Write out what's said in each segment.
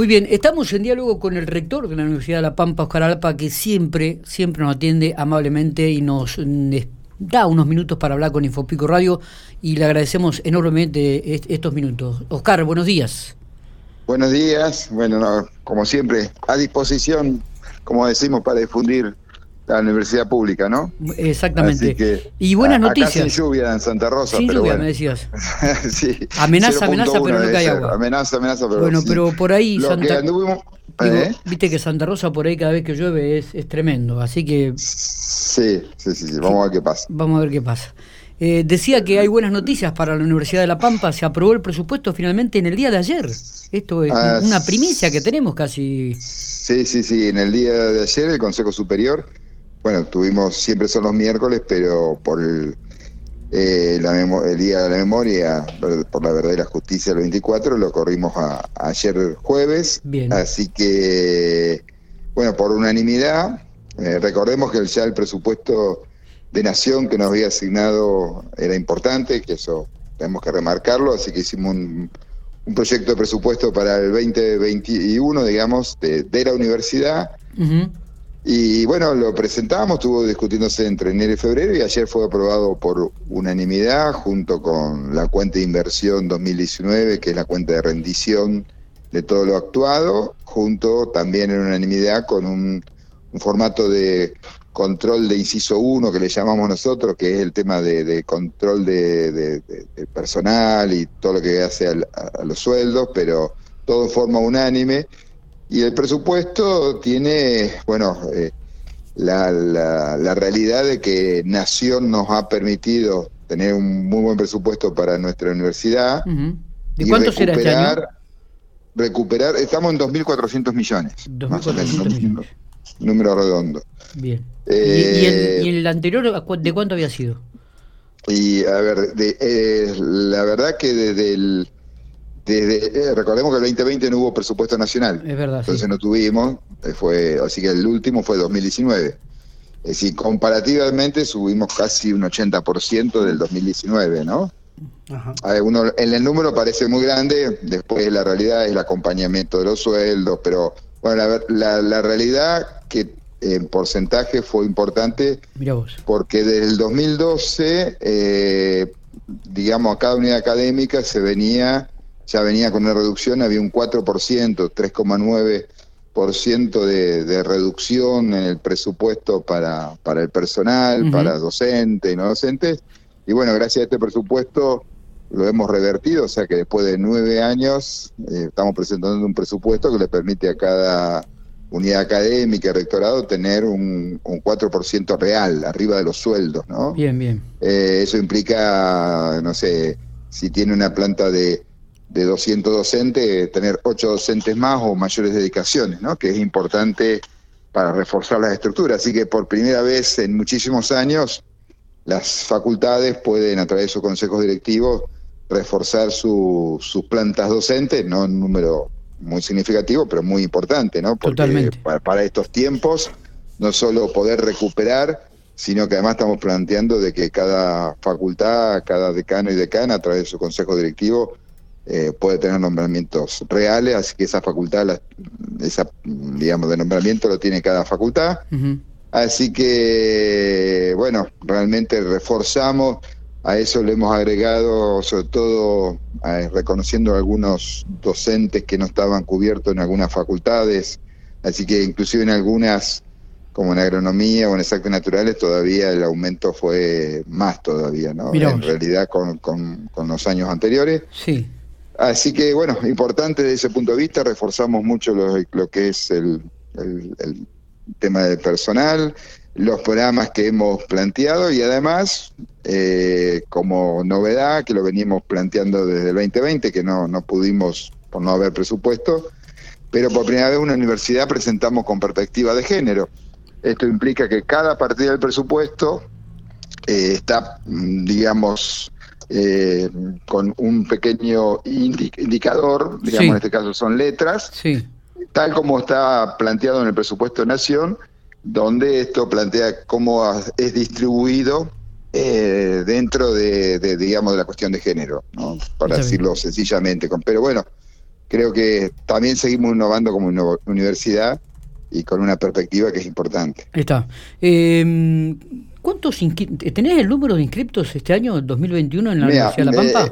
Muy bien, estamos en diálogo con el rector de la Universidad de La Pampa, Oscar Alpa, que siempre, siempre nos atiende amablemente y nos mm, da unos minutos para hablar con Infopico Radio y le agradecemos enormemente estos minutos. Oscar, buenos días. Buenos días, bueno, como siempre, a disposición, como decimos, para difundir la universidad pública, ¿no? Exactamente. y buenas noticias. Acá sin lluvia en Santa Rosa, sin pero lluvia, bueno. me decías. sí. Amenaza, amenaza, pero no cae agua. Amenaza, amenaza, pero Bueno, pero por ahí Santa anduvimos, ¿eh? viste que Santa Rosa por ahí cada vez que llueve es, es tremendo, así que Sí, sí, sí, sí, vamos a ver qué pasa. Vamos a ver qué pasa. Eh, decía que hay buenas noticias para la Universidad de La Pampa. Se aprobó el presupuesto finalmente en el día de ayer. Esto es Ah, una primicia que tenemos casi. Sí, sí, sí. En el día de ayer el Consejo Superior, bueno, tuvimos, siempre son los miércoles, pero por el, eh, la el Día de la Memoria, por la verdad y la justicia, el 24, lo corrimos a, ayer jueves. Bien. Así que, bueno, por unanimidad, eh, recordemos que ya el presupuesto de nación que nos había asignado era importante, que eso tenemos que remarcarlo, así que hicimos un, un proyecto de presupuesto para el 2021, digamos, de, de la universidad. Ujú. Y bueno, lo presentamos, estuvo discutiéndose entre enero y febrero y ayer fue aprobado por unanimidad junto con la cuenta de inversión 2019, que es la cuenta de rendición de todo lo actuado, junto también en unanimidad con un, un formato de control de inciso 1 que le llamamos nosotros, que es el tema de, de control de, de- personal y todo lo que hace al- a, a los sueldos, pero todo en forma unánime. Y el presupuesto tiene, bueno, eh, la, la- la realidad de que Nación nos ha permitido tener un muy buen presupuesto para nuestra universidad. Ujú. ¿De y cuánto será este año? recuperar- estamos en 2.400 millones. más o menos, 2.400 un millones. Número redondo. Bien. Eh, ¿Y, y el, y el anterior de cuánto había sido? Y a ver, de- eh, la verdad que desde el. Desde, eh, recordemos que el 2020 no hubo presupuesto nacional. Es verdad, sí. Entonces no tuvimos, eh, fue, así que el último fue 2019. Es decir, comparativamente subimos casi un 80% del 2019, ¿no? Ajá. A ver, uno, en el número parece muy grande, después la realidad es el acompañamiento de los sueldos, pero bueno, la, la, la realidad que en porcentaje fue importante Mira vos. porque desde el 2012, eh, digamos, a cada unidad académica se venía, ya venía con una reducción, había un 4%, 3,9% de, de reducción en el presupuesto para, para el personal, para docentes y no docentes. Y bueno, gracias a este presupuesto lo hemos revertido, o sea que después de nueve años eh, estamos presentando un presupuesto que le permite a cada unidad académica y rectorado tener un, un 4% real, arriba de los sueldos, ¿no? Bien, bien. Eh, eso implica, no sé, si tiene una planta de, de 200 docentes, tener 8 docentes más o mayores dedicaciones, ¿no? Que es importante para reforzar las estructuras. Así que por primera vez en muchísimos años, las facultades pueden, a través de sus consejos directivos, reforzar su- sus plantas docentes, no en un número muy significativo, pero muy importante, ¿no? Porque Totalmente. para, para estos tiempos, no solo poder recuperar, sino que además estamos planteando de que cada facultad, cada decano y decana, a través de su consejo directivo, eh, puede tener nombramientos reales, así que esa facultad, la- esa, digamos, de nombramiento lo tiene cada facultad. Así que, bueno, realmente reforzamos, a eso le hemos agregado, sobre todo eh, reconociendo algunos docentes que no estaban cubiertos en algunas facultades, así que inclusive en algunas, como en agronomía o en exactas naturales, todavía el aumento fue más todavía, ¿no? Mirá en realidad con, con- con los años anteriores. Sí. Así que, bueno, importante desde ese punto de vista, reforzamos mucho lo, que es el tema del personal, los programas que hemos planteado y además, eh, como novedad, que lo venimos planteando desde el 2020, que no, no pudimos por no haber presupuesto, pero por primera vez una universidad presentamos con perspectiva de género. Esto implica que cada partida del presupuesto eh, está, mm, digamos, eh, con un pequeño indi- indicador, digamos, Sí. en este caso son letras, Sí. tal como está planteado en el presupuesto de Nación, donde esto plantea cómo es distribuido eh, dentro de, de, digamos, de la cuestión de género, ¿no? para Está bien. decirlo sencillamente. Pero bueno, creo que también seguimos innovando como universidad y con una perspectiva que es importante. Está. Eh, ¿Cuántos ¿Tenés el número de inscriptos este año, 2021, en la Universidad de La Pampa?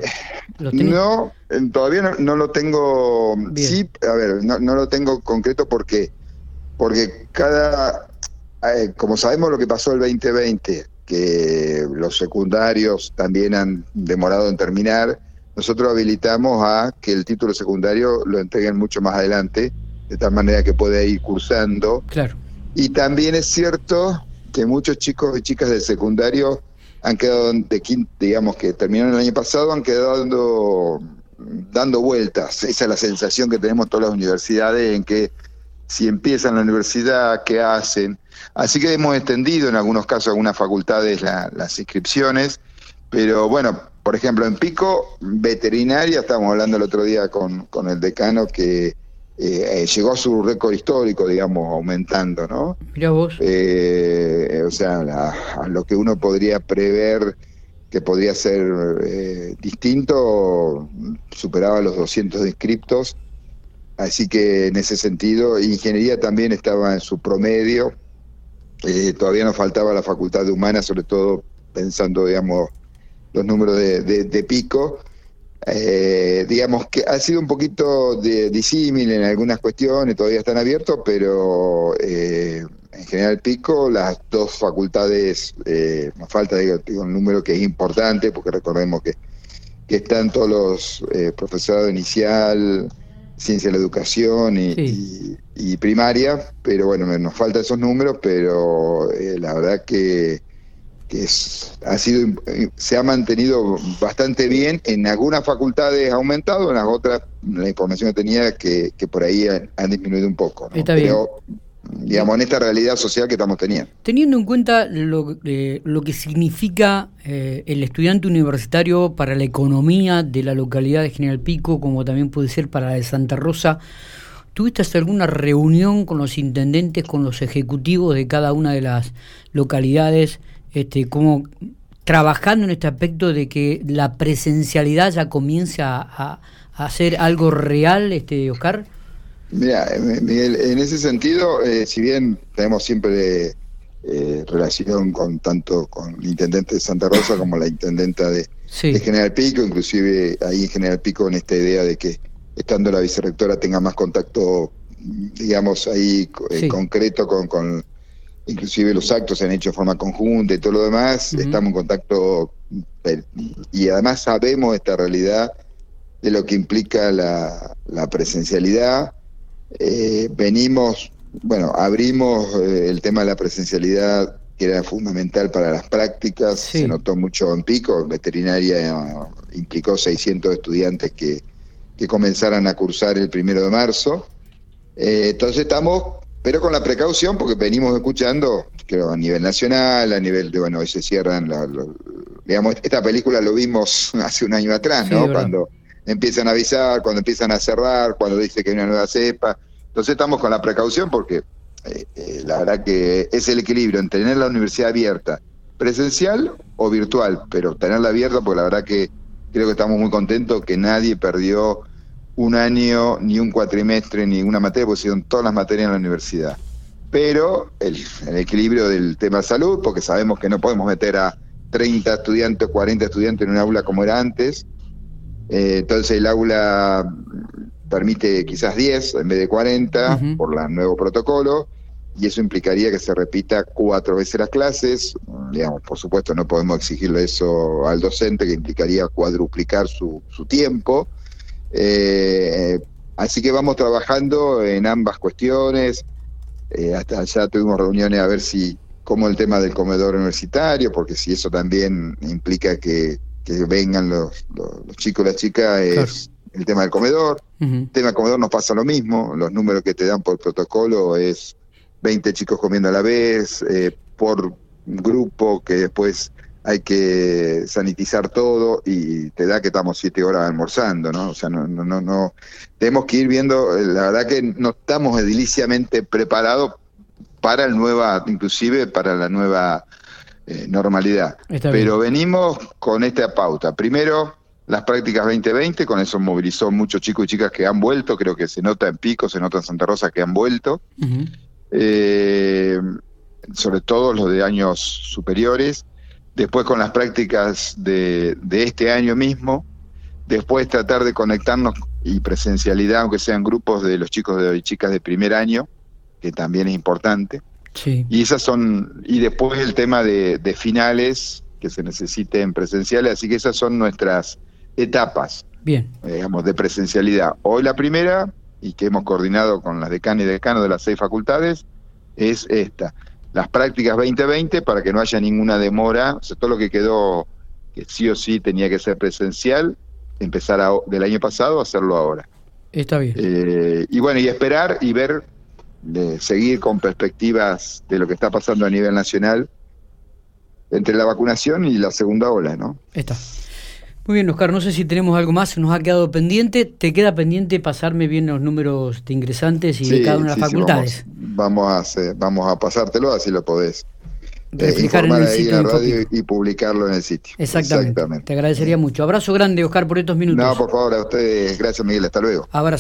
Eh, no, todavía no, lo tengo. Sí, a ver, no, no, lo tengo concreto porque, porque cada. Eh, como sabemos lo que pasó el 2020, que los secundarios también han demorado en terminar, nosotros habilitamos a que el título secundario lo entreguen mucho más adelante, de tal manera que pueda ir cursando. Claro. Y también es cierto que muchos chicos y chicas del secundario han quedado de quinto, digamos que terminaron el año pasado, han quedado dando, dando vueltas. Esa es la sensación que tenemos todas las universidades en que si empiezan la universidad, ¿qué hacen? Así que hemos extendido en algunos casos, algunas facultades, las inscripciones, pero bueno, por ejemplo, en Pico, veterinaria, estábamos hablando el otro día con, con el decano que eh, llegó a su récord histórico, digamos, aumentando, ¿no? Mira vos. Eh, o sea, a lo que uno podría prever que podría ser eh, distinto, superaba los 200 inscriptos. Así que en ese sentido, ingeniería también estaba en su promedio. todavía nos faltaba la facultad de humana, sobre todo pensando, digamos, los números de, pico. Eh, digamos que ha sido un poquito de disímil en algunas cuestiones, todavía están abiertos, pero eh, en general pico, las dos facultades, eh, nos falta digo, un número que es importante, porque recordemos que, que están todos los eh, profesorado inicial, ciencia de la educación y, y, primaria, pero bueno, nos faltan esos números, pero la verdad que que ha sido se ha mantenido bastante bien. En algunas facultades ha aumentado en las otras la información que tenía que, que por ahí han, disminuido un poco pero digamos en esta realidad social que estamos teniendo. Teniendo en cuenta lo, eh, lo que significa eh, el estudiante universitario para la economía de la localidad de General Pico como también puede ser para la de Santa Rosa ¿Tuviste alguna reunión con los intendentes, con los ejecutivos de cada una de las localidades este, como trabajando en este aspecto de que la presencialidad ya comienza a, a ser algo real, este, Oscar? Mira, eh, Miguel, en ese sentido, eh, si bien tenemos siempre eh, relación con tanto con el intendente de Santa Rosa como la intendenta de, General Pico, inclusive ahí en General Pico en esta idea de que estando la vicerrectora tenga más contacto, digamos, ahí concreto con, con inclusive los actos se han hecho de forma conjunta y todo lo demás, estamos en contacto y además sabemos esta realidad de lo que implica la, presencialidad. Eh, venimos, bueno, abrimos eh, el tema de la presencialidad que era fundamental para las prácticas, se notó mucho en pico, veterinaria eh, implicó 600 estudiantes que, que comenzaran a cursar el primero de marzo. entonces estamos pero con la precaución porque venimos escuchando, creo, a nivel nacional, a nivel de, bueno, hoy se cierran, digamos, esta película lo vimos hace un año atrás, ¿no? cuando empiezan a avisar, cuando empiezan a cerrar, cuando dice que hay una nueva cepa. Entonces estamos con la precaución porque eh, eh, la verdad que es el equilibrio en tener la universidad abierta, presencial o virtual, pero tenerla abierta porque la verdad que creo que estamos muy contentos que nadie perdió un año, ni un cuatrimestre, ni una materia, porque son todas las materias en la universidad. Pero el, equilibrio del tema salud, porque sabemos que no podemos meter a 30 estudiantes, 40 estudiantes en un aula como era antes. Eh, entonces el aula permite quizás 10 en vez de 40 por el nuevo protocolo y eso implicaría que se repita cuatro veces las clases. Digamos, por supuesto, no podemos exigirle eso al docente, que implicaría cuadruplicar su, su tiempo. Eh, así que vamos trabajando en ambas cuestiones. Eh, hasta ya tuvimos reuniones a ver si cómo el tema del comedor universitario, porque si eso también implica que, vengan los, los, chicos y las chicas, es el tema del comedor. El tema del comedor nos pasa lo mismo, los números que te dan por protocolo es 20 chicos comiendo a la vez, eh, por grupo que después hay que sanitizar todo y te da que estamos siete horas almorzando, ¿no? O sea, no, no, no, no. Tenemos que ir viendo, eh, la verdad que no estamos ediliciamente preparados para el nueva, inclusive para la nueva eh, normalidad. Pero venimos con esta pauta. Primero, las prácticas 2020, con eso movilizó muchos chicos y chicas que han vuelto, creo que se nota en Pico, se nota en Santa Rosa que han vuelto, eh, sobre todo los de años superiores, después con las prácticas de, de este año mismo, después tratar de conectarnos y presencialidad, aunque sean grupos de los chicos y chicas de primer año, que también es importante. Sí. Y esas son, y después el tema de, de finales que se necesiten presenciales, así que esas son nuestras etapas, Bien. digamos, de presencialidad. Hoy la primera, y que hemos coordinado con las decanas y decanos de las seis facultades, es esta. Las prácticas 2020 para que no haya ninguna demora, o sea, todo lo que quedó que sí o sí tenía que ser presencial, empezar a- del año pasado a hacerlo ahora. Está bien. Eh, y bueno, y esperar y ver, de seguir con perspectivas de lo que está pasando a nivel nacional entre la vacunación y la segunda ola, ¿no? Está. Muy bien, Oscar, no sé si tenemos algo más, nos ha quedado pendiente. ¿Te queda pendiente pasarme bien los números de ingresantes y de Sí, cada una de sí, las sí, facultades? vamos, vamos a hacer- vamos a pasártelo, así lo podés eh, Reflejar en informar el ahí sitio en la radio y publicarlo en el sitio. Exactamente. Te agradecería mucho. Abrazo grande, Oscar, por estos minutos. No, por favor, a ustedes, gracias Miguel, hasta luego. Abrazo.